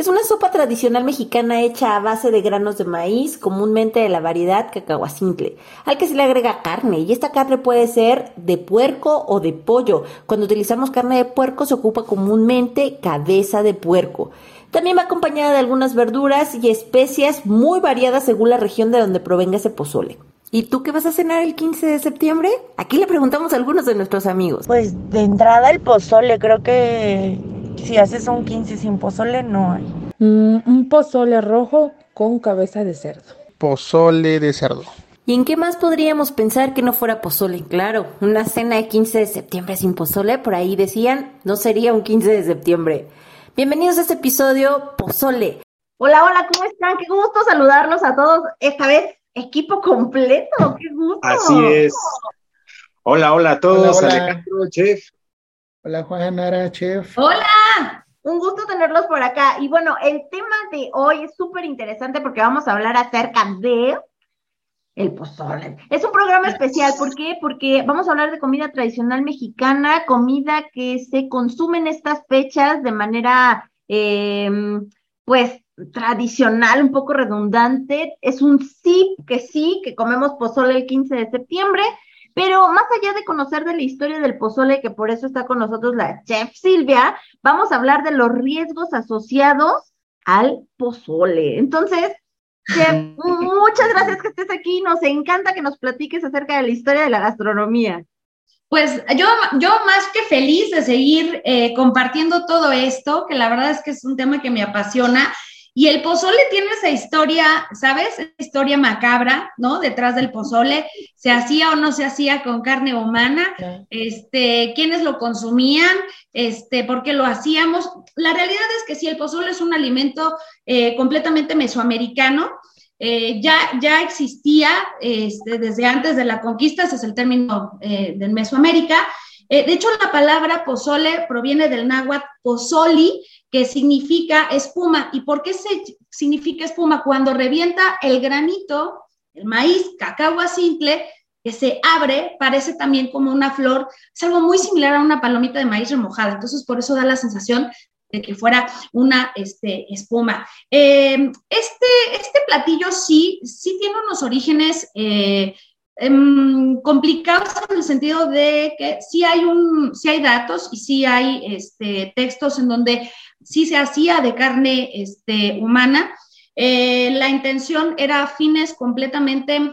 Es una sopa tradicional mexicana hecha a base de granos de maíz, comúnmente de la variedad cacahuacintle, al que se le agrega carne, y esta carne puede ser de puerco o de pollo. Cuando utilizamos carne de puerco se ocupa comúnmente cabeza de puerco. También va acompañada de algunas verduras y especias muy variadas según la región de donde provenga ese pozole. ¿Y tú qué vas a cenar el 15 de septiembre? Aquí le preguntamos a algunos de nuestros amigos. Pues de entrada el pozole, creo que si haces un 15 sin pozole, no hay. Mm, un pozole rojo con cabeza de cerdo. Pozole de cerdo. ¿Y en qué más podríamos pensar que no fuera pozole? Claro, una cena de 15 de septiembre sin pozole, por ahí decían, no sería un 15 de septiembre. Bienvenidos a este episodio Pozole. Hola, hola, ¿cómo están? Qué gusto saludarlos a todos. Esta vez, equipo completo, qué gusto. Así es. Hola, hola a todos, Alejandro, chef. Hola Juan Nara, chef. Hola, un gusto tenerlos por acá. Y bueno, el tema de hoy es súper interesante porque vamos a hablar acerca de el pozole. Es un programa especial, ¿por qué? Porque vamos a hablar de comida tradicional mexicana, comida que se consume en estas fechas de manera, em, pues, tradicional, un poco redundante. Es un sí que sí, que comemos pozole el 15 de septiembre, pero más allá de conocer de la historia del pozole, que por eso está con nosotros la chef Silvia, vamos a hablar de los riesgos asociados al pozole. Entonces, chef, muchas gracias que estés aquí. Nos encanta que nos platiques acerca de la historia de la gastronomía. Pues yo, yo más que feliz de seguir eh, compartiendo todo esto, que la verdad es que es un tema que me apasiona y el pozole tiene esa historia, ¿sabes? Esa historia macabra, ¿no? Detrás del pozole, se hacía o no se hacía con carne humana, este, quiénes lo consumían, este, por qué lo hacíamos. La realidad es que sí, el pozole es un alimento eh, completamente mesoamericano, eh, ya, ya existía este, desde antes de la conquista, ese es el término eh, de Mesoamérica. de hecho, la palabra pozole proviene del náhuatl pozoli, que significa espuma. ¿Y por qué se significa espuma? Cuando revienta el granito, el maíz, cacao simple, que se abre, parece también como una flor, es algo muy similar a una palomita de maíz remojada, entonces por eso da la sensación de que fuera una este, espuma. Em, este, este platillo sí, sí tiene unos orígenes eh, em, complicados en el sentido de que sí hay, un, sí hay datos y sí hay este, textos en donde sí se hacía de carne este, humana. Eh, la intención era fines completamente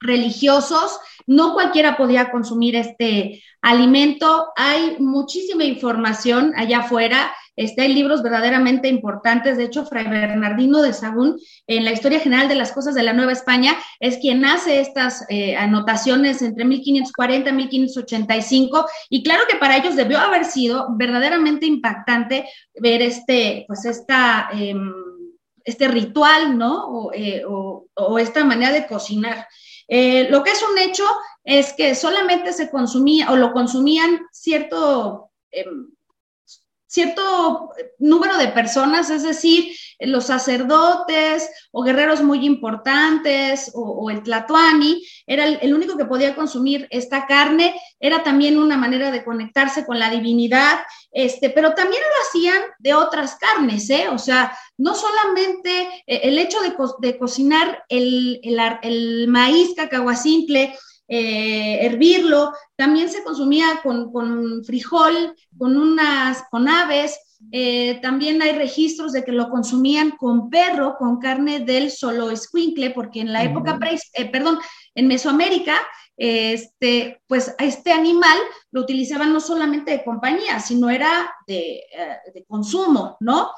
religiosos, no cualquiera podía consumir este alimento. Hay muchísima información allá afuera. Este, hay libros verdaderamente importantes. De hecho, Fray Bernardino de Sagún, en la historia general de las cosas de la Nueva España, es quien hace estas eh, anotaciones entre 1540 y 1585. Y claro que para ellos debió haber sido verdaderamente impactante ver este, pues esta, em, este ritual, ¿no? O, eh, esta manera de cocinar. Eh, lo que es un hecho es que solamente se consumía o lo consumían cierto em, cierto número de personas, es decir, los sacerdotes o guerreros muy importantes o, el tlatoani, era el, único que podía consumir esta carne, era también una manera de conectarse con la divinidad, este, pero también lo hacían de otras carnes, ¿eh? O sea, no solamente eh, el hecho de, cocinar el, el, el maíz cacahuacintle, eh, hervirlo, también se consumía con, frijol, con unas, con aves, eh, también hay registros de que lo consumían con perro, con carne del solo escuincle, porque en la época, eh, perdón, en Mesoamérica, este, pues a este animal lo utilizaban no solamente de compañía, sino era de, de consumo, ¿no?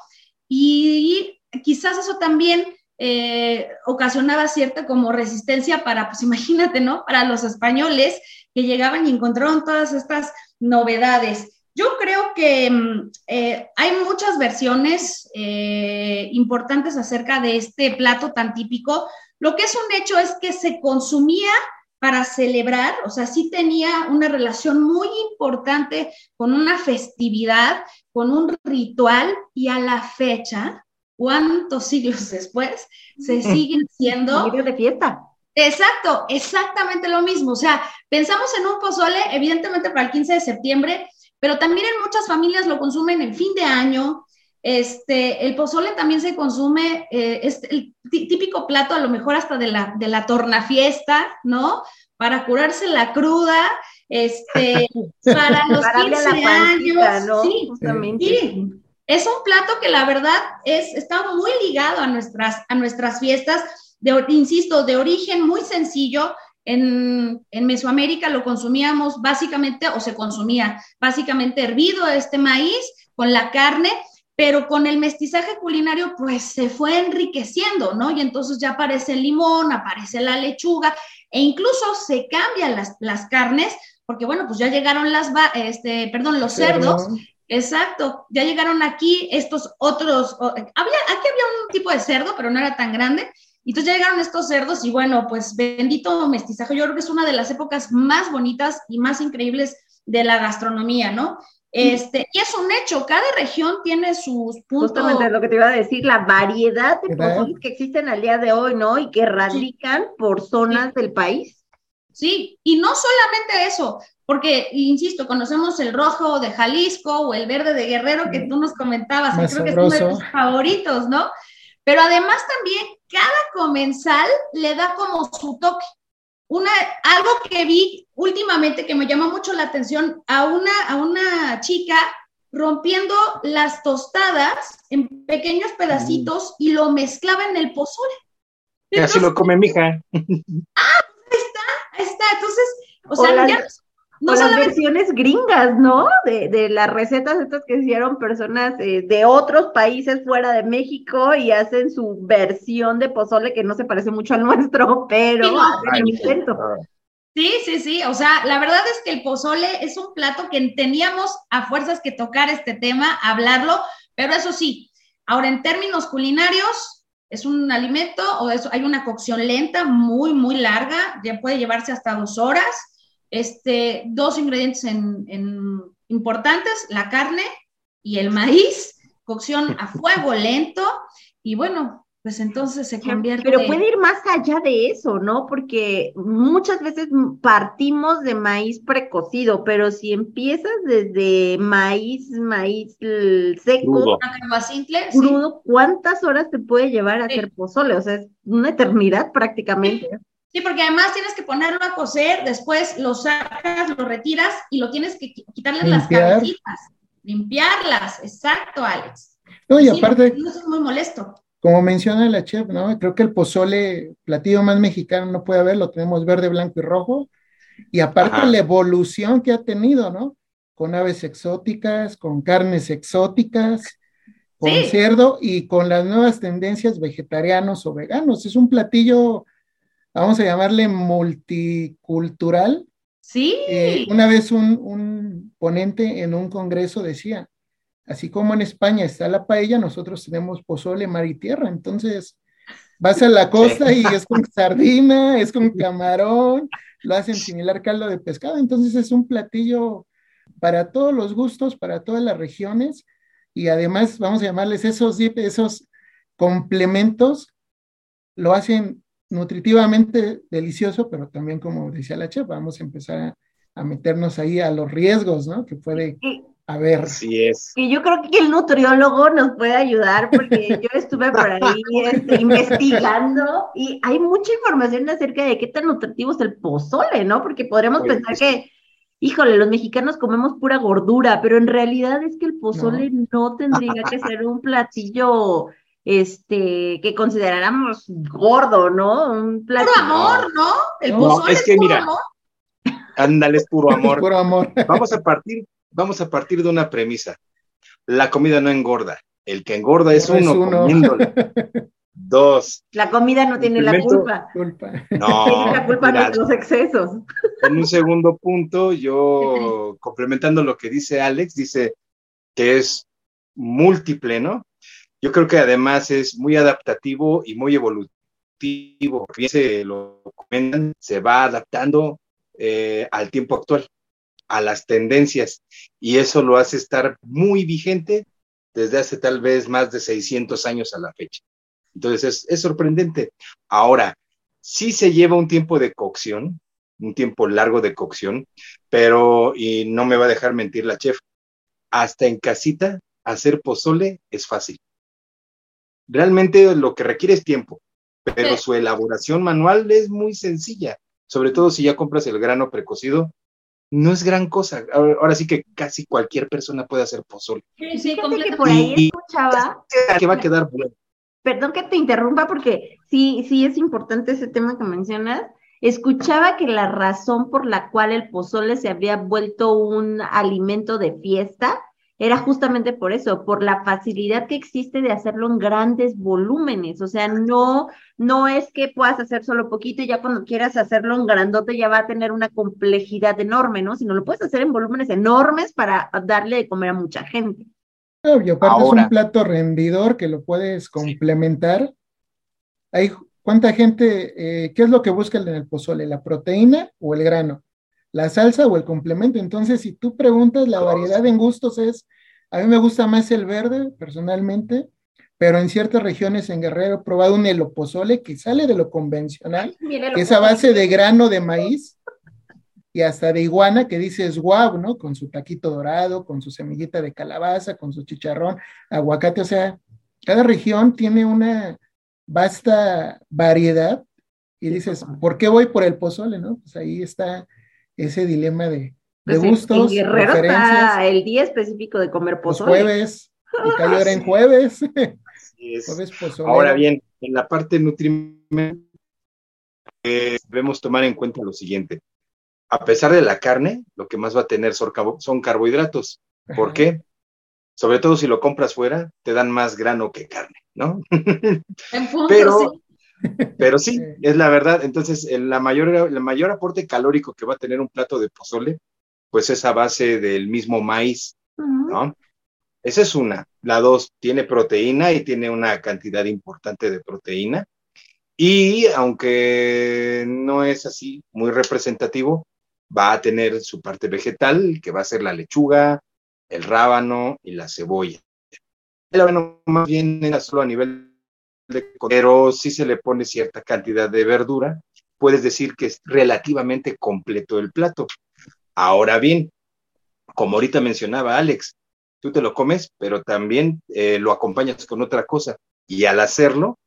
Y quizás eso también eh, ocasionaba cierta como resistencia para, pues imagínate, ¿no? Para los españoles que llegaban y encontraron todas estas novedades. Yo creo que mm, eh, hay muchas versiones eh, importantes acerca de este plato tan típico. Lo que es un hecho es que se consumía para celebrar, o sea, sí tenía una relación muy importante con una festividad, con un ritual y a la fecha, cuántos siglos después, se siguen siendo... de fiesta. Exacto, exactamente lo mismo. O sea, pensamos en un pozole, evidentemente para el 15 de septiembre, pero también en muchas familias lo consumen en fin de año. Este, el pozole también se consume, eh, es el típico plato a lo mejor hasta de la, de la tornafiesta, ¿no? Para curarse la cruda, este, para los 15 años. ¿no? Sí, justamente. Es un plato que la verdad es, está muy ligado a nuestras, a nuestras fiestas de, insisto, de origen muy sencillo. En, en, Mesoamérica lo consumíamos básicamente, o se consumía básicamente hervido este maíz con la carne, pero con el mestizaje culinario pues se fue enriqueciendo, ¿no? Y entonces ya aparece el limón, aparece la lechuga e incluso se cambian las, las carnes, porque bueno, pues ya llegaron las, este, perdón, los cerdos. Exacto, ya llegaron aquí estos otros, había, aquí había un tipo de cerdo, pero no era tan grande, y entonces ya llegaron estos cerdos y bueno, pues bendito mestizaje, yo creo que es una de las épocas más bonitas y más increíbles de la gastronomía, ¿no? Este, y es un hecho, cada región tiene sus puntos. Justamente lo que te iba a decir, la variedad de cosas que existen al día de hoy, ¿no? Y que radican por zonas del país. Sí, y no solamente eso, porque, insisto, conocemos el rojo de Jalisco o el verde de Guerrero que tú nos comentabas, que creo que es uno de tus favoritos, ¿no? Pero además también cada comensal le da como su toque. Una, algo que vi últimamente que me llamó mucho la atención a una, a una chica rompiendo las tostadas en pequeños pedacitos y lo mezclaba en el pozole. Y así lo come mi hija. Ah, ahí está, ahí está. Entonces, o sea, ya, no las versiones gringas, ¿no? De, de, las recetas estas que hicieron personas eh, de otros países fuera de México y hacen su versión de pozole que no se parece mucho al nuestro, pero sí, hacen intento. Sí, sí, sí. O sea, la verdad es que el pozole es un plato que teníamos a fuerzas que tocar este tema, hablarlo, pero eso sí, ahora en términos culinarios, es un alimento o eso, hay una cocción lenta, muy, muy larga, ya puede llevarse hasta dos horas este, dos ingredientes en, importantes, la carne y el maíz, cocción a fuego lento, y bueno, pues entonces se convierte. Pero puede ir más allá de eso, ¿no? Porque muchas veces partimos de maíz precocido, pero si empiezas desde maíz, maíz seco, crudo, ¿cuántas horas te puede llevar a hacer pozole? O sea, es una eternidad prácticamente. Sí, porque además tienes que ponerlo a cocer, después lo sacas, lo retiras y lo tienes que quitarle las cabecitas, limpiarlas, exacto, Alex. No, y aparte, eso es muy molesto. Como menciona la chef, ¿no? Creo que el pozole, platillo más mexicano, no puede haber, lo tenemos verde, blanco y rojo. Y aparte la evolución que ha tenido, ¿no? Con aves exóticas, con carnes exóticas, con cerdo y con las nuevas tendencias vegetarianos o veganos. Es un platillo vamos a llamarle multicultural. Sí. Eh, una vez un, ponente en un congreso decía, así como en España está la paella, nosotros tenemos pozole, mar y tierra. Entonces, vas a la costa y es con sardina, es con camarón, lo hacen similar caldo de pescado. Entonces, es un platillo para todos los gustos, para todas las regiones. Y además, vamos a llamarles esos, esos complementos, lo hacen nutritivamente delicioso, pero también, como decía la chef, vamos a empezar a, meternos ahí a los riesgos, ¿no? Que puede haber. Así es. Y yo creo que el nutriólogo nos puede ayudar, porque yo estuve por ahí este, investigando y hay mucha información acerca de qué tan nutritivo es el pozole, ¿no? Porque podríamos pensar que híjole, los mexicanos comemos pura gordura, pero en realidad es que el pozole no tendría que ser un platillo este, que consideráramos gordo, ¿no? Un puro amor, ¿no? El no, es que mira, ándale, es puro amor. puro amor. Vamos a partir, vamos a partir de una premisa. La comida no engorda. El que engorda es, uno. Dos. La comida no tiene la culpa. No. Tiene la culpa de los excesos. En un segundo punto, yo complementando lo que dice Alex, dice que es múltiple, ¿no? Yo creo que además es muy adaptativo y muy evolutivo ejecutivo, bien se lo comentan, se va adaptando eh, al tiempo actual, a las tendencias, y eso lo hace estar muy vigente desde hace tal vez más de 600 años a la fecha. Entonces es, sorprendente. Ahora, sí se lleva un tiempo de cocción, un tiempo largo de cocción, pero, y no me va a dejar mentir la chef, hasta en casita hacer pozole es fácil. Realmente lo que requiere es tiempo, pero su elaboración manual es muy sencilla, sobre todo si ya compras el grano precocido, no es gran cosa. Ahora, sí que casi cualquier persona puede hacer pozole. Sí, sí, que por ahí escuchaba. Que va a quedar bueno. Perdón que te interrumpa porque sí, sí es importante ese tema que mencionas. Escuchaba que la razón por la cual el pozole se había vuelto un alimento de fiesta era justamente por eso, por la facilidad que existe de hacerlo en grandes volúmenes. O sea, no, no es que puedas hacer solo poquito y ya cuando quieras hacerlo en grandote ya va a tener una complejidad enorme, ¿no? Sino lo puedes hacer en volúmenes enormes para darle de comer a mucha gente. Obvio, aparte es un plato rendidor que lo puedes complementar. Hay, ¿Cuánta gente, eh, qué es lo que busca en el pozole? ¿La proteína o el grano? La salsa o el complemento. Entonces, si tú preguntas, la variedad en gustos es, a mí me gusta más el verde, personalmente, pero en ciertas regiones en Guerrero he probado un elopozole que sale de lo convencional, que es a base de grano de maíz y hasta de iguana, que dices guau, ¿no? Con su taquito dorado, con su semillita de calabaza, con su chicharrón, aguacate, o sea, cada región tiene una vasta variedad y dices, ¿por qué voy por el pozole, no? Pues ahí está ese dilema de, de pues gustos, en está el día específico de comer pozole. Los jueves, y cae ahora en jueves. jueves ahora bien, en la parte nutrimental eh, debemos tomar en cuenta lo siguiente. A pesar de la carne, lo que más va a tener son, carbohidratos. ¿Por qué? Sobre todo si lo compras fuera, te dan más grano que carne, ¿no? En punto, Pero pero sí, es la verdad. Entonces, el, la mayor, mayor aporte calórico que va a tener un plato de pozole, pues es a base del mismo maíz, ¿no? Esa es una. La dos, tiene proteína y tiene una cantidad importante de proteína. Y aunque no es así muy representativo, va a tener su parte vegetal, que va a ser la lechuga, el rábano y la cebolla. El rábano más bien era solo a nivel pero si se le pone cierta cantidad de verdura, puedes decir que es relativamente completo el plato. Ahora bien, como ahorita mencionaba Alex, tú te lo comes, pero también eh, lo acompañas con otra cosa. Y al hacerlo,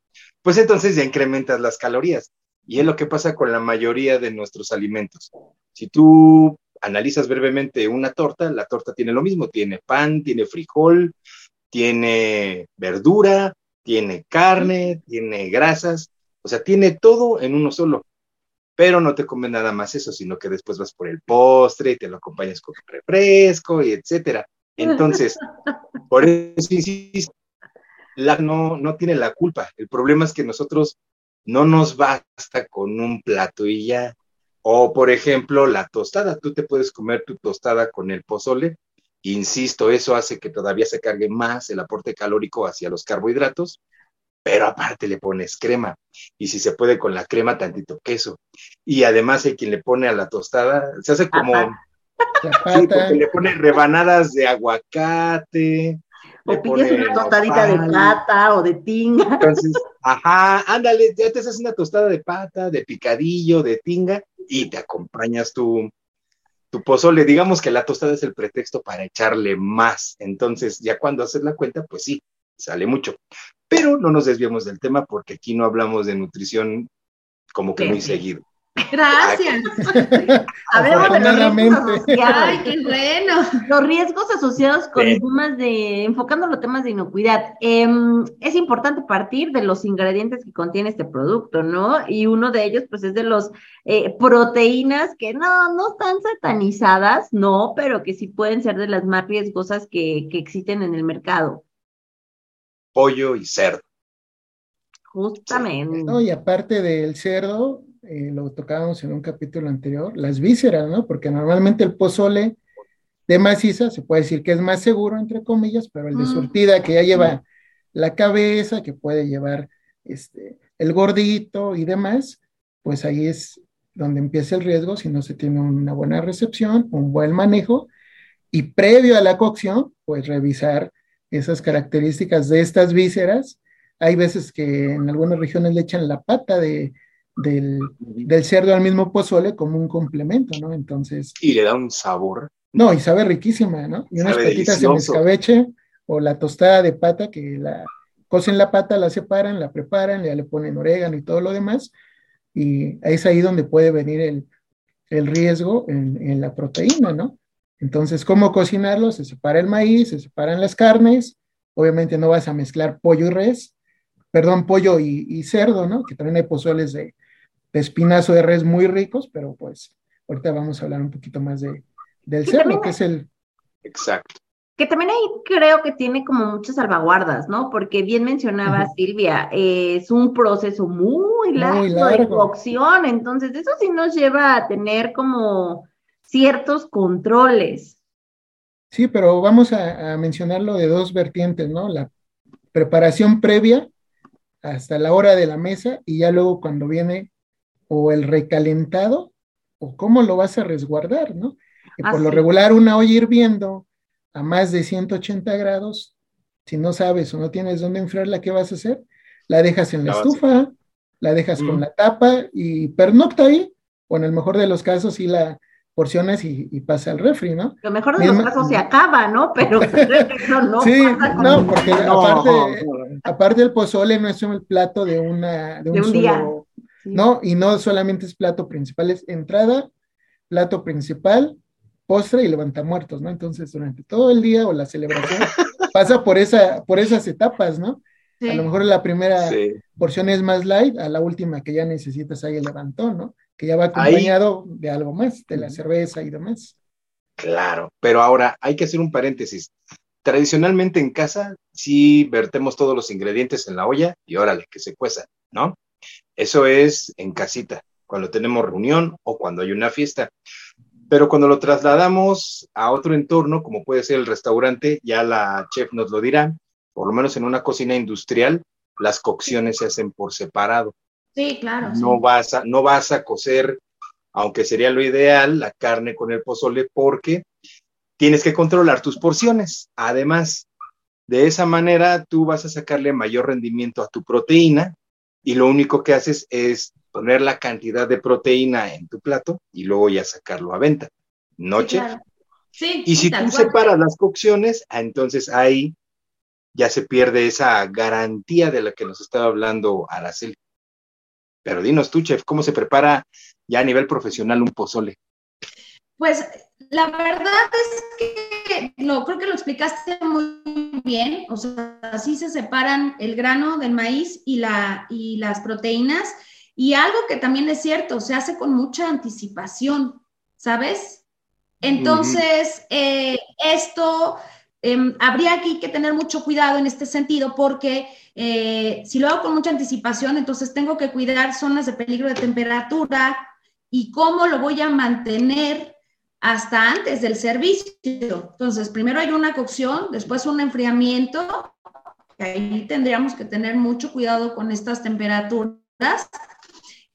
pues entonces ya incrementas las calorías. Y es lo que pasa con la mayoría de nuestros alimentos. Si tú analizas brevemente una torta, la torta tiene lo mismo, tiene pan, tiene frijol, tiene verdura, tiene carne, tiene grasas, o sea, tiene todo en uno solo. Pero no te comes nada más eso, sino que después vas por el postre y te lo acompañas con refresco y etcétera. Entonces, por eso insisto, la no, no tiene la culpa. El problema es que nosotros no nos basta con un plato y ya. O, por ejemplo, la tostada. Tú te puedes comer tu tostada con el pozole Insisto, eso hace que todavía se cargue más el aporte calórico hacia los carbohidratos, pero aparte le pones crema. Y si se puede con la crema, tantito queso. Y además hay quien le pone a la tostada, se hace como... le pone rebanadas de aguacate. O pides una tostadita de pata o de tinga. Entonces, ajá, ándale, ya te haces una tostada de pata, de picadillo, de tinga, y te acompañas tu, tu pozole, digamos que la tostada es el pretexto para echarle más. Entonces, ya cuando haces la cuenta, pues sí, sale mucho. Pero no nos desviamos del tema porque aquí no hablamos de nutrición como que muy seguido. Gracias. Habemos de los riesgos Ay, qué bueno. Los riesgos asociados con temas de, enfocando los temas de inocuidad. Em, es importante partir de los ingredientes que contiene este producto, ¿no? Y uno de ellos, pues, es de los eh, proteínas que no, no están satanizadas, no, pero que sí pueden ser de las más riesgosas que, que existen en el mercado. Pollo y cerdo. Justamente. No, y aparte del cerdo, eh, lo tocábamos en un capítulo anterior, las vísceras, ¿no? Porque normalmente el pozole de maciza se puede decir que es más seguro, entre comillas, pero el de mm. surtida que ya lleva la cabeza, que puede llevar este, el gordito y demás, pues ahí es donde empieza el riesgo si no se tiene una buena recepción, un buen manejo y previo a la cocción, pues revisar esas características de estas vísceras. Hay veces que en algunas regiones le echan la pata de, del, del, cerdo al mismo pozole como un complemento, ¿no? Entonces. Y le da un sabor. No, y sabe riquísima, ¿no? Y unas patitas en escabeche o la tostada de pata que la cocen la pata, la separan, la preparan, ya le ponen orégano y todo lo demás. Y es ahí donde puede venir el, el riesgo en, en, la proteína, ¿no? Entonces, ¿cómo cocinarlo? Se separa el maíz, se separan las carnes. Obviamente no vas a mezclar pollo y res, perdón, pollo y, y cerdo, ¿no? Que también hay pozoles de, de espinazo de res muy ricos, pero pues ahorita vamos a hablar un poquito más de, del cerdo, que es el... Exacto. Que también ahí creo que tiene como muchas salvaguardas, ¿no? Porque bien mencionaba. Silvia, eh, es un proceso muy largo, muy largo, de cocción, entonces eso sí nos lleva a tener como ciertos controles. Sí, pero vamos a, a mencionarlo de dos vertientes, ¿no? La preparación previa hasta la hora de la mesa y ya luego cuando viene o el recalentado o cómo lo vas a resguardar, ¿no? Que por lo regular una olla hirviendo a más de 180 grados, si no sabes o no tienes dónde enfriarla, ¿qué vas a hacer? La dejas en la, la estufa, la dejas mm. con la tapa y pernocta ahí, o en el mejor de los casos sí la porciones y, y pasa al refri, ¿no? Lo mejor de Misma, los casos se acaba, ¿no? Pero no, no. Sí, no, porque no. Aparte, aparte el pozole no es un plato de una de un, de un solo, día. Sí. ¿no? Y no solamente es plato principal, es entrada, plato principal, postre y levantamuertos, ¿no? Entonces, durante todo el día o la celebración pasa por, esa, por esas etapas, ¿no? Sí. A lo mejor la primera sí. porción es más light, a la última que ya necesitas ahí el levantón, ¿no? Que ya va acompañado ahí. de algo más, de la cerveza y demás. Claro, pero ahora hay que hacer un paréntesis. Tradicionalmente en casa sí vertemos todos los ingredientes en la olla y órale, que se cueza, ¿no? Eso es en casita, cuando tenemos reunión o cuando hay una fiesta. Pero cuando lo trasladamos a otro entorno, como puede ser el restaurante, ya la chef nos lo dirá, por lo menos en una cocina industrial, las cocciones se hacen por separado. Sí, claro. No, sí. Vas, a, no vas a cocer, aunque sería lo ideal, la carne con el pozole, porque tienes que controlar tus porciones. Además, de esa manera tú vas a sacarle mayor rendimiento a tu proteína y lo único que haces es poner la cantidad de proteína en tu plato y luego ya sacarlo a venta. Noche. Sí, claro. sí, y si tú separas las cocciones, ah, entonces ahí ya se pierde esa garantía de la que nos estaba hablando Araceli. Pero dinos tú, chef, ¿cómo se prepara ya a nivel profesional un pozole? Pues la verdad es que no, creo que lo explicaste muy bien. O sea, así se separan el grano del maíz y, la, y las proteínas. Y algo que también es cierto, se hace con mucha anticipación, ¿sabes? Entonces, uh -huh. eh, esto eh, habría aquí que tener mucho cuidado en este sentido porque eh, si lo hago con mucha anticipación, entonces tengo que cuidar zonas de peligro de temperatura y cómo lo voy a mantener hasta antes del servicio. Entonces, primero hay una cocción, después un enfriamiento, ahí tendríamos que tener mucho cuidado con estas temperaturas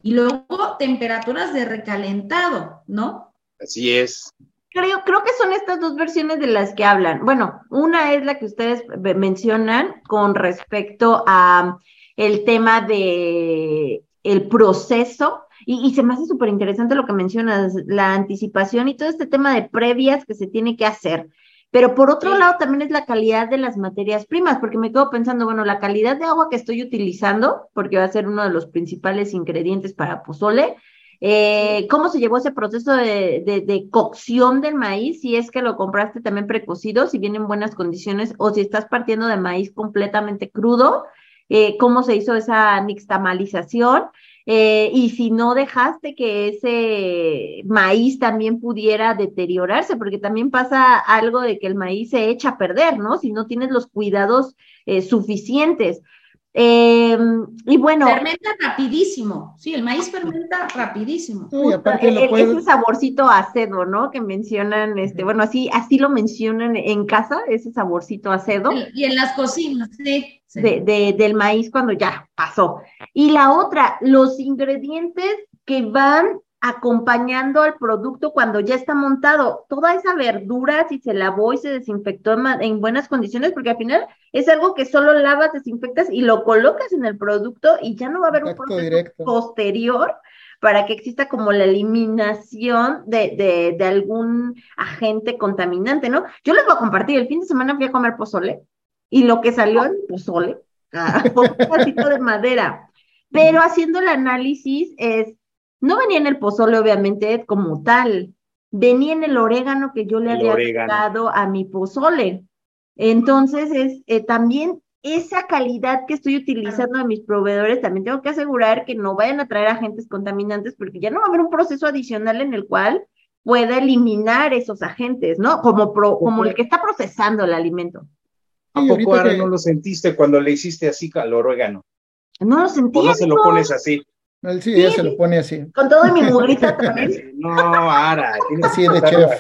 y luego temperaturas de recalentado, ¿no? Así es. Creo, creo que son estas dos versiones de las que hablan. Bueno, una es la que ustedes mencionan con respecto a el tema de el proceso y, y, se me hace súper interesante lo que mencionas, la anticipación y todo este tema de previas que se tiene que hacer. Pero por otro sí. lado también es la calidad de las materias primas, porque me quedo pensando, bueno, la calidad de agua que estoy utilizando, porque va a ser uno de los principales ingredientes para pozole, eh, ¿cómo se llevó ese proceso de, de, de, cocción del maíz? Si es que lo compraste también precocido, si viene en buenas condiciones, o si estás partiendo de maíz completamente crudo, eh, ¿cómo se hizo esa nixtamalización? Eh, y si no dejaste que ese maíz también pudiera deteriorarse, porque también pasa algo de que el maíz se echa a perder, ¿no? Si no tienes los cuidados eh, suficientes. Eh, y bueno. Fermenta rapidísimo. Sí, el maíz fermenta rapidísimo. aparte lo Ese saborcito acedo, ¿no? Que mencionan, este, bueno, así, así lo mencionan en casa, ese saborcito acedo. Y en las cocinas, sí. De, del maíz cuando ya pasó. Y la otra, los ingredientes que van acompañando al producto cuando ya está montado. Toda esa verdura, si se lavó y se desinfectó en, buenas condiciones, porque al final es algo que solo lavas, desinfectas y lo colocas en el producto y ya no va a haber un proceso posterior para que exista como la eliminación de, de, algún agente contaminante, ¿no? Yo les voy a compartir, el fin de semana fui a comer pozole y lo que salió en pozole ah, fue un pedacito de madera, pero haciendo el análisis es no venía en el pozole, obviamente, como tal. Venía en el orégano que yo le había dado a mi pozole. Entonces, es eh, también esa calidad que estoy utilizando a mis proveedores, también tengo que asegurar que no vayan a traer agentes contaminantes, porque ya no va a haber un proceso adicional en el cual pueda eliminar esos agentes, ¿no? Como, como el que está procesando el alimento. ¿A poco ahora no lo sentiste cuando le hiciste así al orégano? No lo sentí. ¿O no se lo pones así? Él sí, ella se lo pone así. Con todo y mi mugrita también. No, ahora. Así de chef.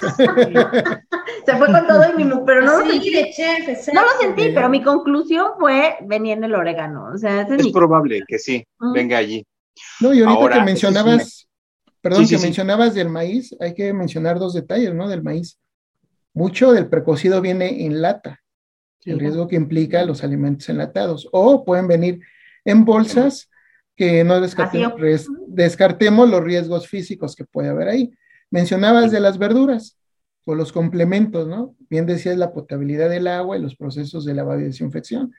se fue con todo y mi mugrita, pero no lo sentí. de chef, no lo sentí, pero mi conclusión fue venía en el orégano. O sea, es, probable que sí, venga allí. No, y ahorita que mencionabas, perdón, que mencionabas del maíz, hay que mencionar dos detalles, ¿no? Del maíz. Mucho del precocido viene en lata, el riesgo que implica los alimentos enlatados, o pueden venir en bolsas que no descartemos los riesgos físicos que puede haber ahí. Mencionabas de las verduras o los complementos, ¿no? Bien decías la potabilidad del agua y los procesos de lavado y desinfección,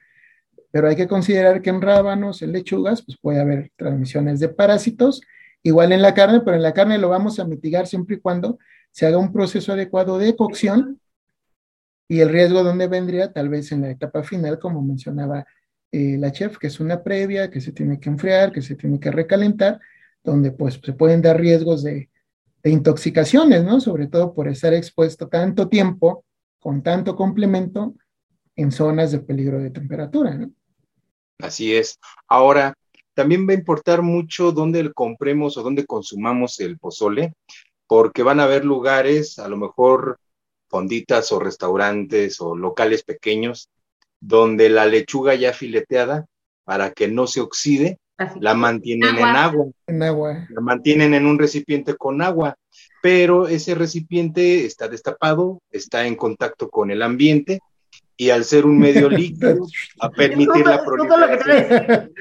pero hay que considerar que en rábanos, en lechugas, pues puede haber transmisiones de parásitos, igual en la carne, pero en la carne lo vamos a mitigar siempre y cuando se haga un proceso adecuado de cocción y el riesgo donde vendría tal vez en la etapa final, como mencionaba eh, la chef, que es una previa, que se tiene que enfriar, que se tiene que recalentar, donde pues se pueden dar riesgos de, intoxicaciones, ¿no? Sobre todo por estar expuesto tanto tiempo con tanto complemento en zonas de peligro de temperatura, ¿no? Así es. Ahora, también va a importar mucho dónde compremos o dónde consumamos el pozole, porque van a haber lugares, a lo mejor fonditas o restaurantes o locales pequeños donde la lechuga ya fileteada, para que no se oxide, la mantienen en agua. En agua. La mantienen en un recipiente con agua, pero ese recipiente está destapado, está en contacto con el ambiente y al ser un medio líquido, a permitir la proliferación.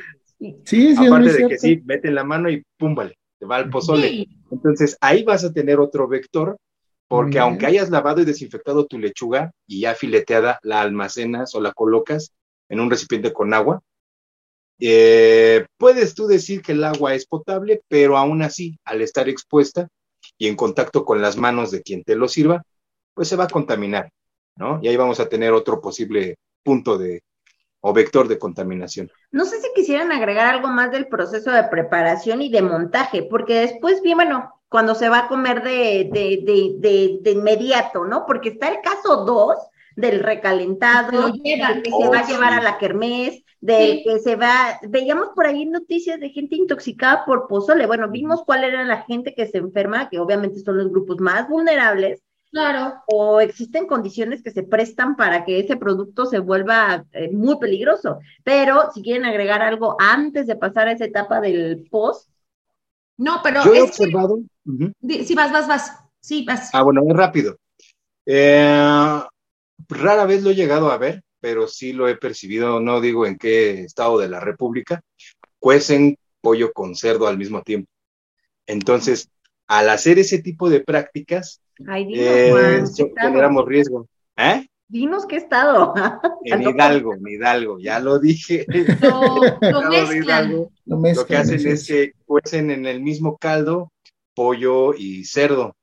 Sí, sí, Aparte de que sí, mete la mano y pum, vale, te va al pozole. Entonces ahí vas a tener otro vector porque aunque hayas lavado y desinfectado tu lechuga y ya fileteada, la almacenas o la colocas en un recipiente con agua, eh, puedes tú decir que el agua es potable, pero aún así, al estar expuesta y en contacto con las manos de quien te lo sirva, pues se va a contaminar, ¿no? Y ahí vamos a tener otro posible punto de o vector de contaminación. No sé si quisieran agregar algo más del proceso de preparación y de montaje, porque después, bien, bueno, cuando se va a comer de, de, de, de inmediato, ¿no? Porque está el caso 2 del recalentado, del que se va a llevar a la kermés, del que se va, veíamos por ahí noticias de gente intoxicada por pozole, bueno, vimos cuál era la gente que se enferma, que obviamente son los grupos más vulnerables, Claro. O existen condiciones que se prestan para que ese producto se vuelva eh, muy peligroso. Pero si quieren agregar algo antes de pasar a esa etapa del post, no, pero. Yo he observado. Sí, vas, vas, vas. Sí, vas. Ah, bueno, es rápido. Eh, rara vez lo he llegado a ver, pero sí lo he percibido, no digo en qué estado de la República, cuecen pollo con cerdo al mismo tiempo. Entonces, al hacer ese tipo de prácticas, eh, generamos riesgo. ¿Eh? Dinos qué estado. En Hidalgo, en Hidalgo, ya lo dije. Lo, que hacen es que cuecen en el mismo caldo pollo y cerdo.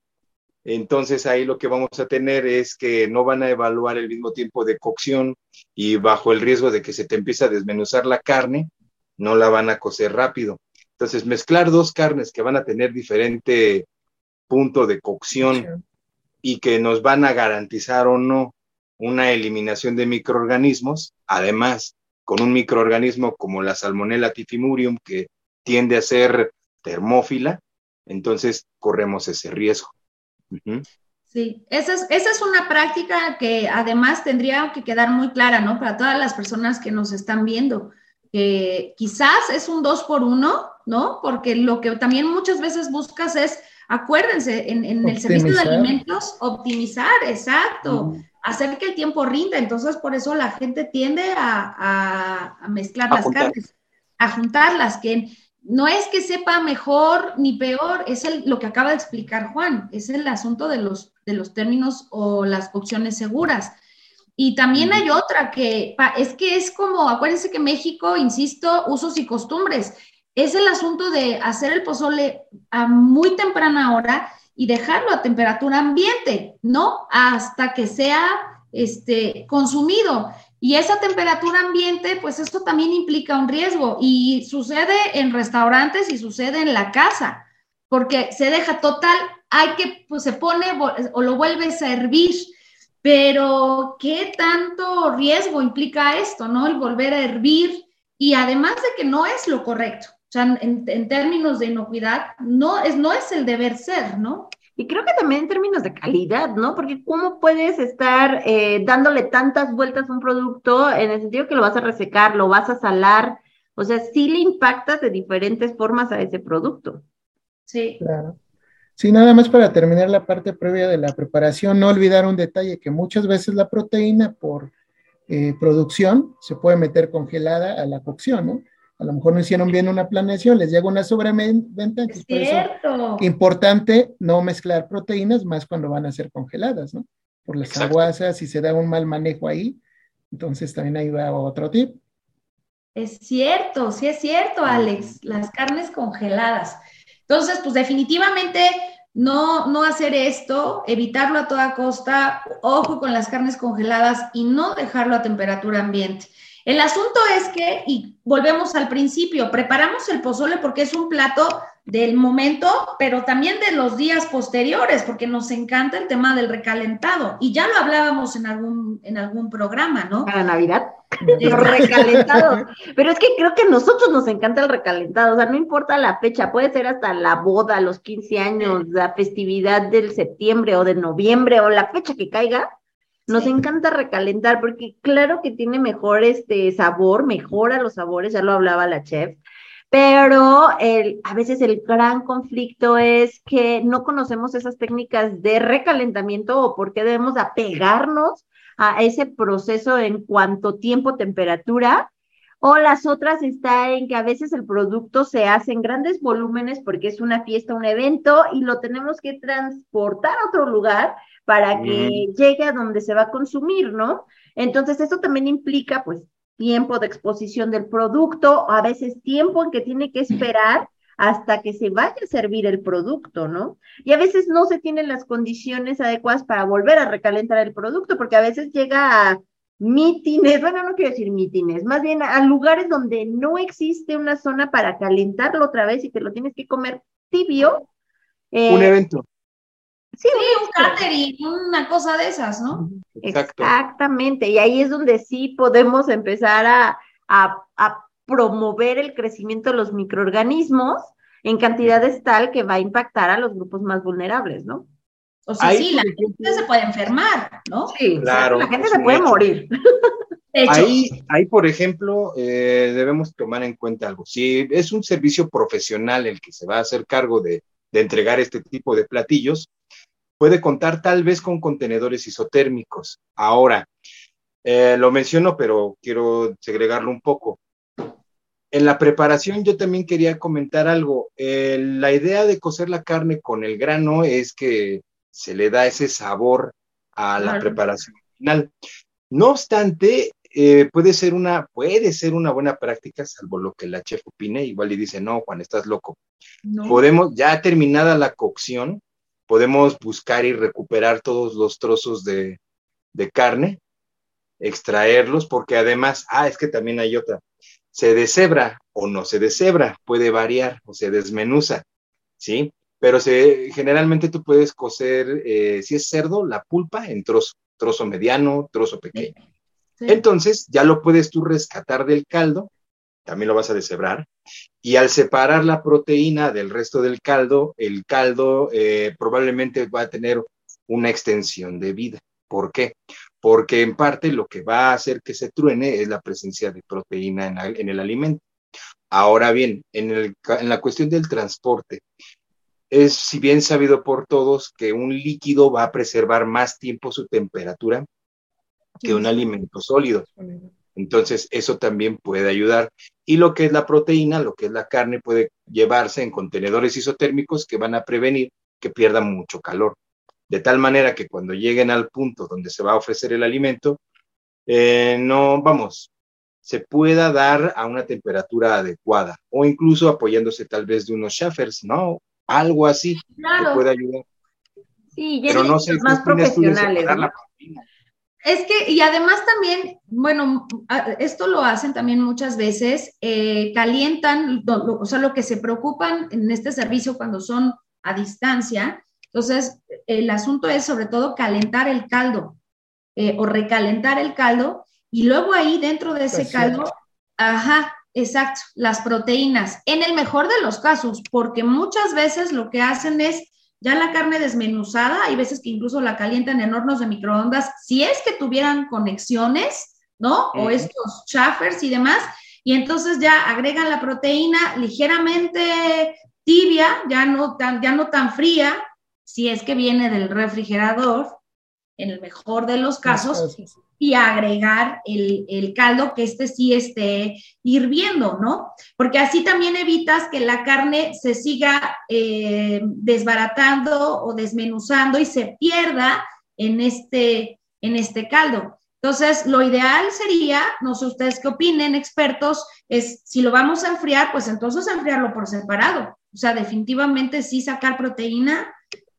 Entonces ahí lo que vamos a tener es que no van a evaluar el mismo tiempo de cocción y bajo el riesgo de que se te empiece a desmenuzar la carne, no la van a cocer rápido. Entonces mezclar dos carnes que van a tener diferente punto de cocción y que nos van a garantizar o no una eliminación de microorganismos, además con un microorganismo como la Salmonella tifimurium, que tiende a ser termófila, entonces corremos ese riesgo. Sí, esa es, esa es una práctica que además tendría que quedar muy clara, ¿no? Para todas las personas que nos están viendo. que quizás es un dos por uno, ¿no? Porque lo que también muchas veces buscas es, acuérdense, en, el servicio de alimentos, optimizar, exacto, hacer que el tiempo rinda. Entonces, por eso la gente tiende a, mezclar las carnes, a juntarlas, que no es que sepa mejor ni peor, es lo que acaba de explicar Juan, es el asunto de los, de los términos o las opciones seguras. Y también hay otra que es que es como, acuérdense que México, insisto, usos y costumbres, es el asunto de hacer el pozole a muy temprana hora y dejarlo a temperatura ambiente, ¿no? Hasta que sea este, consumido. Y esa temperatura ambiente, pues esto también implica un riesgo y sucede en restaurantes y sucede en la casa, porque se deja total, hay que, pues se pone o lo vuelves a hervir, pero ¿qué tanto riesgo implica esto, no? El volver a hervir y además de que no es lo correcto, sea, en, en términos de inocuidad, no es, no es el deber ser, ¿no? Y creo que también en términos de calidad, ¿no? Porque ¿cómo puedes estar eh, dándole tantas vueltas a un producto en el sentido que lo vas a resecar, lo vas a salar? O sea, sí le impactas de diferentes formas a ese producto. Sí. Claro. Sí, nada más para terminar la parte previa de la preparación, no olvidar un detalle que muchas veces la proteína por eh, producción se puede meter congelada a la cocción, ¿no? A lo mejor no hicieron bien una planeación, les llega una sobreventa. Es cierto. importante no mezclar proteínas más cuando van a ser congeladas, ¿no? Por las aguasas, si se da un mal manejo ahí. Entonces también ahí va otro tip. Es cierto, sí es cierto, Alex, las carnes congeladas. Entonces, pues definitivamente no, no hacer esto, evitarlo a toda costa, ojo con las carnes congeladas y no dejarlo a temperatura ambiente. El asunto es que, y volvemos al principio, preparamos el pozole porque es un plato del momento, pero también de los días posteriores, porque nos encanta el tema del recalentado. Y ya lo hablábamos en algún, en algún programa, ¿no? Para Navidad. Los recalentados. Pero es que creo que a nosotros nos encanta el recalentado, o sea, no importa la fecha, puede ser hasta la boda, los 15 años, la festividad del septiembre o de noviembre o la fecha que caiga, nos encanta recalentar porque claro que tiene mejor este sabor, mejora los sabores, ya lo hablaba la chef, pero el, a veces el gran conflicto es que no conocemos esas técnicas de recalentamiento o por qué debemos apegarnos a ese proceso en cuanto tiempo, temperatura, o las otras está en que a veces el producto se hace en grandes volúmenes porque es una fiesta, un evento y lo tenemos que transportar a otro lugar para que llegue a donde se va a consumir, ¿no? Entonces, eso también implica, pues, tiempo de exposición del producto, a veces tiempo en que tiene que esperar hasta que se vaya a servir el producto, ¿no? Y a veces no se tienen las condiciones adecuadas para volver a recalentar el producto, porque a veces llega a mítines, bueno, no quiero decir mítines, más bien a lugares donde no existe una zona para calentarlo otra vez y te lo tienes que comer tibio. un eh, evento. Sí, un catering, una cosa de esas, ¿no? Exactamente, y ahí es donde sí podemos empezar a, a, promover el crecimiento de los microorganismos en cantidades tal que va a impactar a los grupos más vulnerables, ¿no? O sea, sí, la gente se puede enfermar, ¿no? Sí, claro. La gente se puede morir. Ahí, ahí, por ejemplo, eh, debemos tomar en cuenta algo. Si es un servicio profesional el que se va a hacer cargo de, de entregar este tipo de platillos, puede contar tal vez con contenedores isotérmicos. Ahora, eh, lo menciono, pero quiero segregarlo un poco. En la preparación yo también quería comentar algo. Eh, la idea de cocer la carne con el grano es que se le da ese sabor a la preparación final. No obstante, eh, puede ser una, puede ser una buena práctica, salvo lo que la chef opine, igual y dice, no, Juan, estás loco. Podemos, ya terminada la cocción, podemos buscar y recuperar todos los trozos de, carne, extraerlos, porque además, ah, es que también hay otra, se deshebra o no se deshebra, puede variar o se desmenuza, ¿sí? Pero se, generalmente tú puedes cocer, eh, si es cerdo, la pulpa en trozo, trozo mediano, trozo pequeño. Entonces, ya lo puedes tú rescatar del caldo, también lo vas a deshebrar, y al separar la proteína del resto del caldo, el caldo eh, probablemente va a tener una extensión de vida. ¿Por qué? Porque en parte lo que va a hacer que se truene es la presencia de proteína en, el alimento. Ahora bien, en, la cuestión del transporte, es si bien sabido por todos que un líquido va a preservar más tiempo su temperatura que un alimento sólido. Entonces, eso también puede ayudar. Y lo que es la proteína, lo que es la carne, puede llevarse en contenedores isotérmicos que van a prevenir que pierda mucho calor de tal manera que cuando lleguen al punto donde se va a ofrecer el alimento, eh, no, vamos, se pueda dar a una temperatura adecuada o incluso apoyándose tal vez de unos shaffers, ¿no? Algo así que pueda ayudar. Sí, ya Pero no sé más profesionales. Es que, y además también, bueno, esto lo hacen también muchas veces, eh, calientan, o sea, lo que se preocupan en este servicio cuando son a distancia, entonces, el asunto es sobre todo calentar el caldo eh, o recalentar el caldo y luego ahí dentro de ese caldo, ajá, exacto, las proteínas, en el mejor de los casos, porque muchas veces lo que hacen es ya la carne desmenuzada, hay veces que incluso la calientan en hornos de microondas, si es que tuvieran conexiones, ¿no? O estos chaffers y demás, y entonces ya agregan la proteína ligeramente tibia, ya no tan, ya no tan fría, si es que viene del refrigerador, en el mejor de los casos, y agregar el, caldo que este sí esté hirviendo, ¿no? Porque así también evitas que la carne se siga eh, desbaratando o desmenuzando y se pierda en este, en este caldo. Entonces, lo ideal sería, no sé ustedes qué opinen, expertos, es si lo vamos a enfriar, pues entonces enfriarlo por separado. O sea, definitivamente sí sacar proteína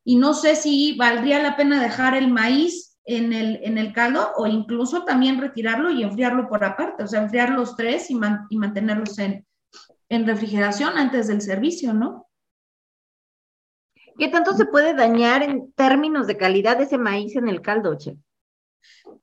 y no sé si valdría la pena dejar el maíz en el, en el caldo o incluso también retirarlo y enfriarlo por aparte, o sea, enfriar los tres y, mantenerlos en, refrigeración antes del servicio, ¿no? ¿Qué tanto se puede dañar en términos de calidad ese maíz en el caldo, Che?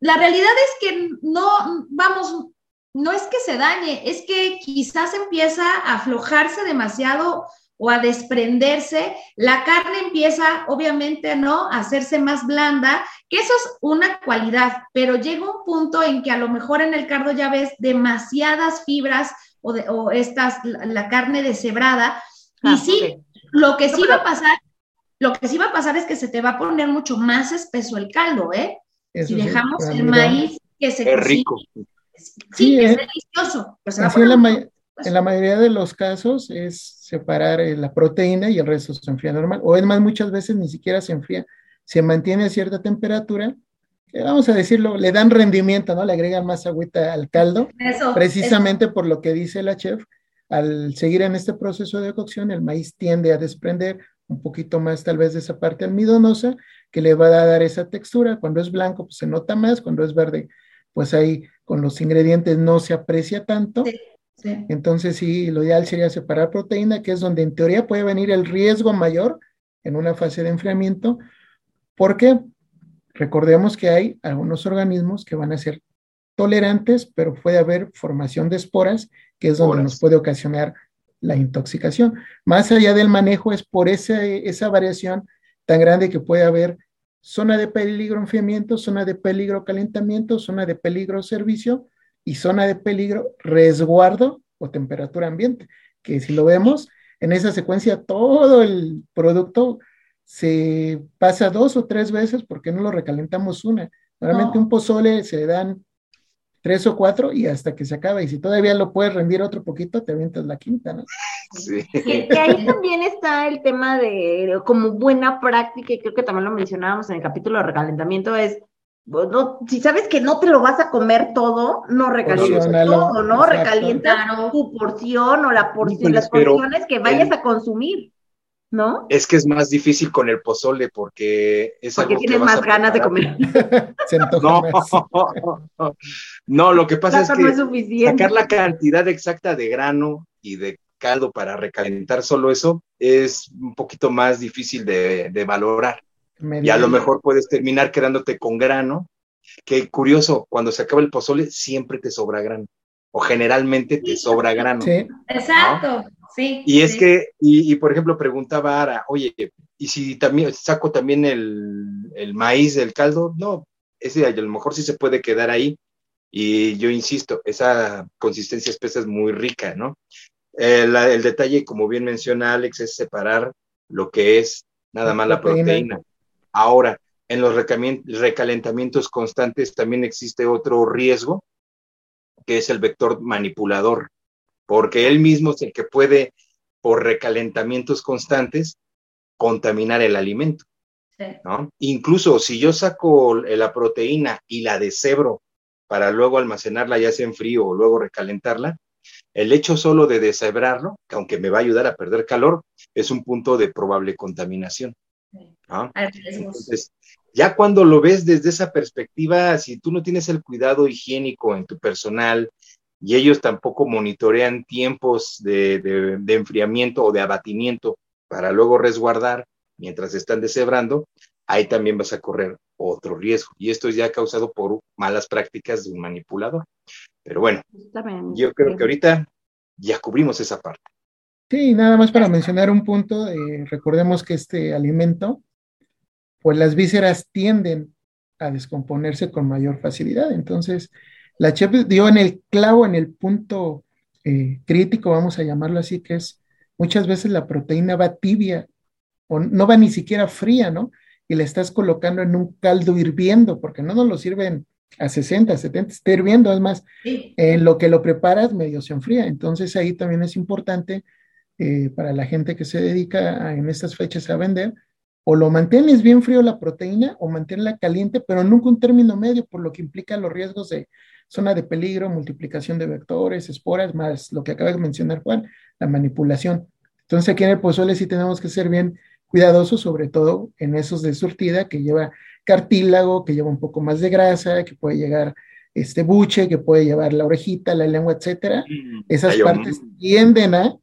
La realidad es que no, vamos, no es que se dañe, es que quizás empieza a aflojarse demasiado o a desprenderse, la carne empieza obviamente ¿no? a hacerse más blanda, que eso es una cualidad, pero llega un punto en que a lo mejor en el cardo ya ves demasiadas fibras o, de, o estas, la, carne deshebrada, y ah, sí, lo que sí va a pasar, lo que sí va a pasar es que se te va a poner mucho más espeso el caldo, ¿eh? si dejamos el maíz que se es rico. Sí, es, delicioso. En la mayoría de los casos es separar eh, la proteína y el resto se enfría normal. O es más, muchas veces ni siquiera se enfría, se mantiene a cierta temperatura, que vamos a decirlo, le dan rendimiento, ¿no? Le agregan más agüita al caldo, precisamente por lo que dice la chef, al seguir en este proceso de cocción, el maíz tiende a desprender un poquito más tal vez de esa parte almidonosa que le va a dar esa textura. Cuando es blanco, pues se nota más, cuando es verde, pues ahí con los ingredientes no se aprecia tanto. Entonces, sí, lo ideal sería separar proteína, que es donde en teoría puede venir el riesgo mayor en una fase de enfriamiento, porque recordemos que hay algunos organismos que van a ser tolerantes, pero puede haber formación de esporas, que es donde nos puede ocasionar la intoxicación. Más allá del manejo es por esa variación tan grande que puede haber zona de peligro enfriamiento, zona de peligro calentamiento, zona de peligro servicio, y zona de peligro, resguardo o temperatura ambiente, que si lo vemos en esa secuencia, todo el producto se pasa dos o tres veces porque no lo recalentamos una. Normalmente un pozole se dan tres o cuatro y hasta que se acaba. Y si todavía lo puedes rendir otro poquito, te avientas la quinta, ¿no? Sí. Que, ahí también está el tema de como buena práctica, y creo que también lo mencionábamos en el capítulo de recalentamiento, es no, si sabes que no te lo vas a comer todo, no recalientes todo, ¿no? Recalienta tu porción o la porción, las porciones que vayas a consumir, ¿no? Es que es más difícil con el pozole porque es porque tienes más ganas de comer. no, no, lo que pasa es que sacar la cantidad exacta de grano y de caldo para recalentar solo eso es un poquito más difícil de, de valorar y a lo mejor puedes terminar quedándote con grano Que curioso, cuando se acaba el pozole siempre te sobra grano, o generalmente te sobra grano. Sí. Exacto, sí. Y es sí. que, y, y, por ejemplo, preguntaba Ara, oye, ¿y si también saco también el, el maíz del caldo? No, ese a lo mejor sí se puede quedar ahí. Y yo insisto, esa consistencia espesa es muy rica, ¿no? La- el detalle, como bien menciona Alex, es separar lo que es nada La más la proteína. Ahora, en los recalentamientos constantes también existe otro riesgo, que es el vector manipulador, porque él mismo es el que puede, por recalentamientos constantes, contaminar el alimento. Sí. ¿no? Incluso si yo saco la proteína y la deshebro para luego almacenarla ya sea en frío o luego recalentarla, el hecho solo de deshebrarlo, que aunque me va a ayudar a perder calor, es un punto de probable contaminación. Entonces, ya cuando lo ves desde esa perspectiva, si tú no tienes el cuidado higiénico en tu personal y ellos tampoco monitorean tiempos de, de- de enfriamiento o de abatimiento para luego resguardar mientras están deshebrando, ahí también vas a correr otro riesgo. Y esto es ya causado por malas prácticas de un manipulador. Pero bueno, yo creo que ahorita ya cubrimos esa parte. Sí, nada más para mencionar un punto, eh, recordemos que este alimento, pues las vísceras tienden a descomponerse con mayor facilidad. Entonces, la chef dio en el clavo, en el punto eh, crítico, vamos a llamarlo así, que es muchas veces la proteína va tibia o no va ni siquiera fría, ¿no? Y la estás colocando en un caldo hirviendo, porque no nos lo sirven a 60, 70, está hirviendo, es más, en lo que lo preparas medio se enfría. Entonces ahí también es importante eh, para la gente que se dedica a- en estas fechas a vender, o lo mantienes bien frío la proteína o manténla caliente, pero nunca un término medio, por lo que implica los riesgos de zona de peligro, multiplicación de vectores, esporas, más lo que acaba de mencionar Juan, la manipulación. Entonces aquí en el pozole sí tenemos que ser bien cuidadosos, sobre todo en esos de surtida que lleva cartílago, que lleva un poco más de grasa, que puede llegar este buche, que puede llevar la orejita, la lengua, etcétera. Esas Ay, oh, partes tienden a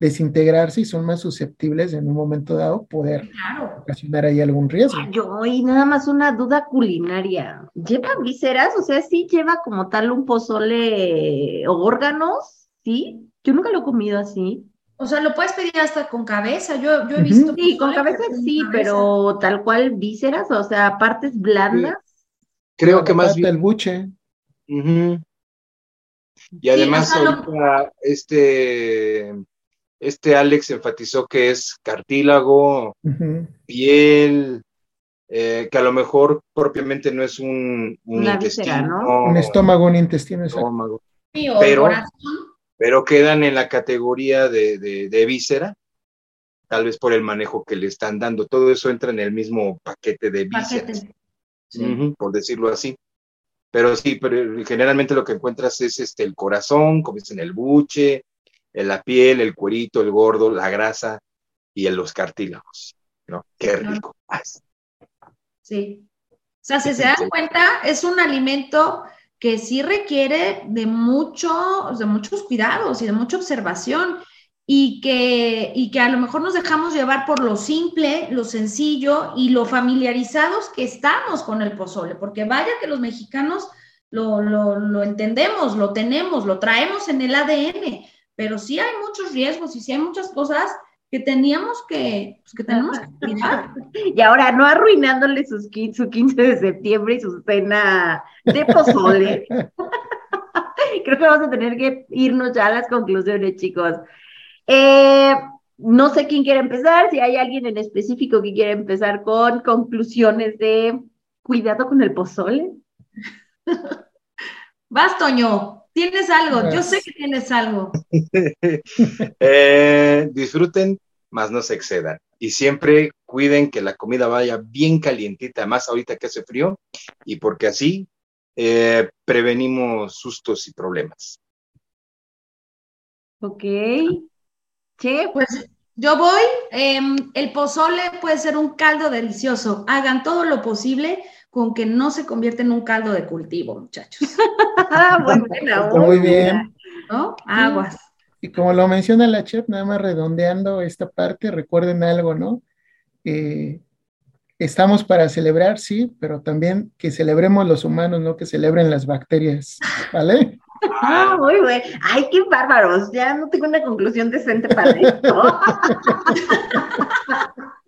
desintegrarse y son más susceptibles en un momento dado poder Claro. ocasionar ahí algún riesgo. Yo, y nada más una duda culinaria. ¿Lleva vísceras? O sea, sí lleva como tal un pozole o órganos, ¿sí? Yo nunca lo he comido así. O sea, lo puedes pedir hasta con cabeza. Yo, yo he visto. Sí, con cabeza sí, cabeza. pero tal cual vísceras, o sea, partes blandas. Creo que más bien el buche. Y además o sea, lo- ahorita este, este Alex enfatizó que es cartílago, Ujú. piel, eh, que a lo mejor propiamente no es un, un Una víscera, intestino, ¿no? Un estómago, un intestino, estómago, Sí, o el pero- pero quedan en la categoría de, de, de víscera, tal vez por el manejo que le están dando. Todo eso entra en el mismo paquete de vísceras. Paquete. Sí. Ujú, por decirlo así. Pero sí, pero generalmente lo que encuentras es este el corazón, como dicen el buche, eh, la piel, el cuerito, el gordo, la grasa y en los cartílagos. ¿no? Qué rico. Sí. O sea, si se dan cuenta, es un alimento que sí requiere de mucho, de muchos cuidados y de mucha observación y que, y que a lo mejor nos dejamos llevar por lo simple, lo sencillo y lo familiarizados que estamos con el pozole, porque vaya que los mexicanos lo, lo, lo entendemos, lo tenemos, lo traemos en el ADN, pero sí hay muchos riesgos y sí hay muchas cosas que teníamos que, pues, que tenemos que cuidar. Y ahora no arruinándole sus, su 15 de septiembre y su cena de pozole. Creo que vamos a tener que irnos ya a las conclusiones, chicos. Eh, no sé quién quiere empezar, si hay alguien en específico que quiere empezar con conclusiones de cuidado con el pozole. Vas, Toño, tienes algo, yo sé que tienes algo. Eh, disfruten, más no se excedan. Y siempre cuiden que la comida vaya bien calientita, más ahorita que hace frío, y porque así eh, prevenimos sustos y problemas. Ok. Che, Pues yo voy, em, el pozole puede ser un caldo delicioso, hagan todo lo posible con que no se convierta en un caldo de cultivo, muchachos, bueno, Está muy bien. ¿no? Aguas. Y como lo menciona la chef, nada más redondeando esta parte, recuerden algo, ¿no? Eh, estamos para celebrar, sí, pero también que celebremos los humanos, no que celebren las bacterias, ¿vale? Ah, muy bien. Ay, qué bárbaros. Ya no tengo una conclusión decente para esto.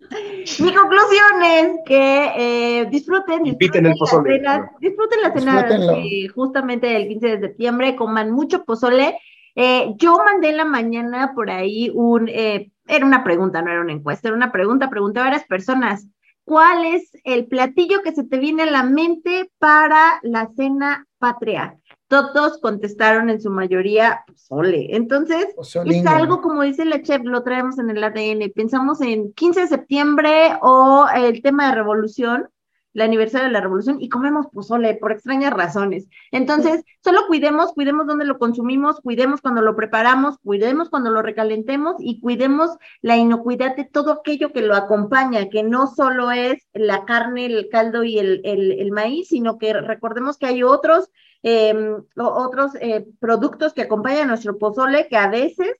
Mi conclusión es que eh, disfruten, disfruten, el pozole. la cena, disfruten la cena eh, justamente del 15 de septiembre, coman mucho pozole. Eh, yo mandé en la mañana por ahí un, era una pregunta, no era una encuesta, era una pregunta, pregunté a varias personas, ¿cuál es el platillo que se te viene a la mente para la cena patria? Todos contestaron en su mayoría pozole. Entonces, es algo como dice la chef, lo traemos en el ADN. Pensamos en 15 de septiembre o el tema de revolución, el aniversario de la revolución, y comemos pozole por extrañas razones. Entonces, solo cuidemos, cuidemos dónde lo consumimos, cuidemos cuando lo preparamos, cuidemos cuando lo recalentemos y cuidemos la inocuidad de todo aquello que lo acompaña, que no solo es la carne, el caldo y el, el maíz, sino que recordemos que hay otros Em, otros eh, productos que acompañan nuestro pozole que a veces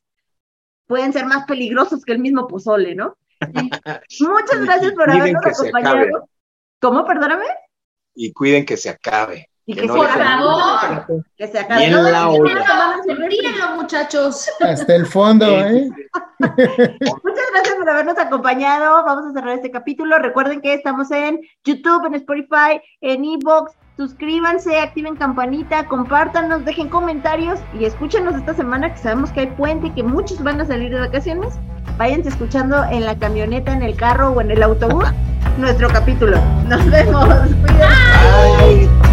pueden ser más peligrosos que el mismo pozole, ¿no? Muchas gracias por habernos acompañado. ¿Cómo? Perdóname. Y cuiden que se acabe. Y que, por favor, que se acabe. No, la muchachos. Hasta el fondo, ¿eh? Muchas gracias por habernos acompañado. Vamos a cerrar este capítulo. Recuerden que estamos en YouTube, en Spotify, en Evox, suscríbanse, activen campanita, compártanos, dejen comentarios y escúchenos esta semana que sabemos que hay puente y que muchos van a salir de vacaciones. Váyanse escuchando en la camioneta, en el carro o en el autobús nuestro capítulo. Nos vemos. Cuídense.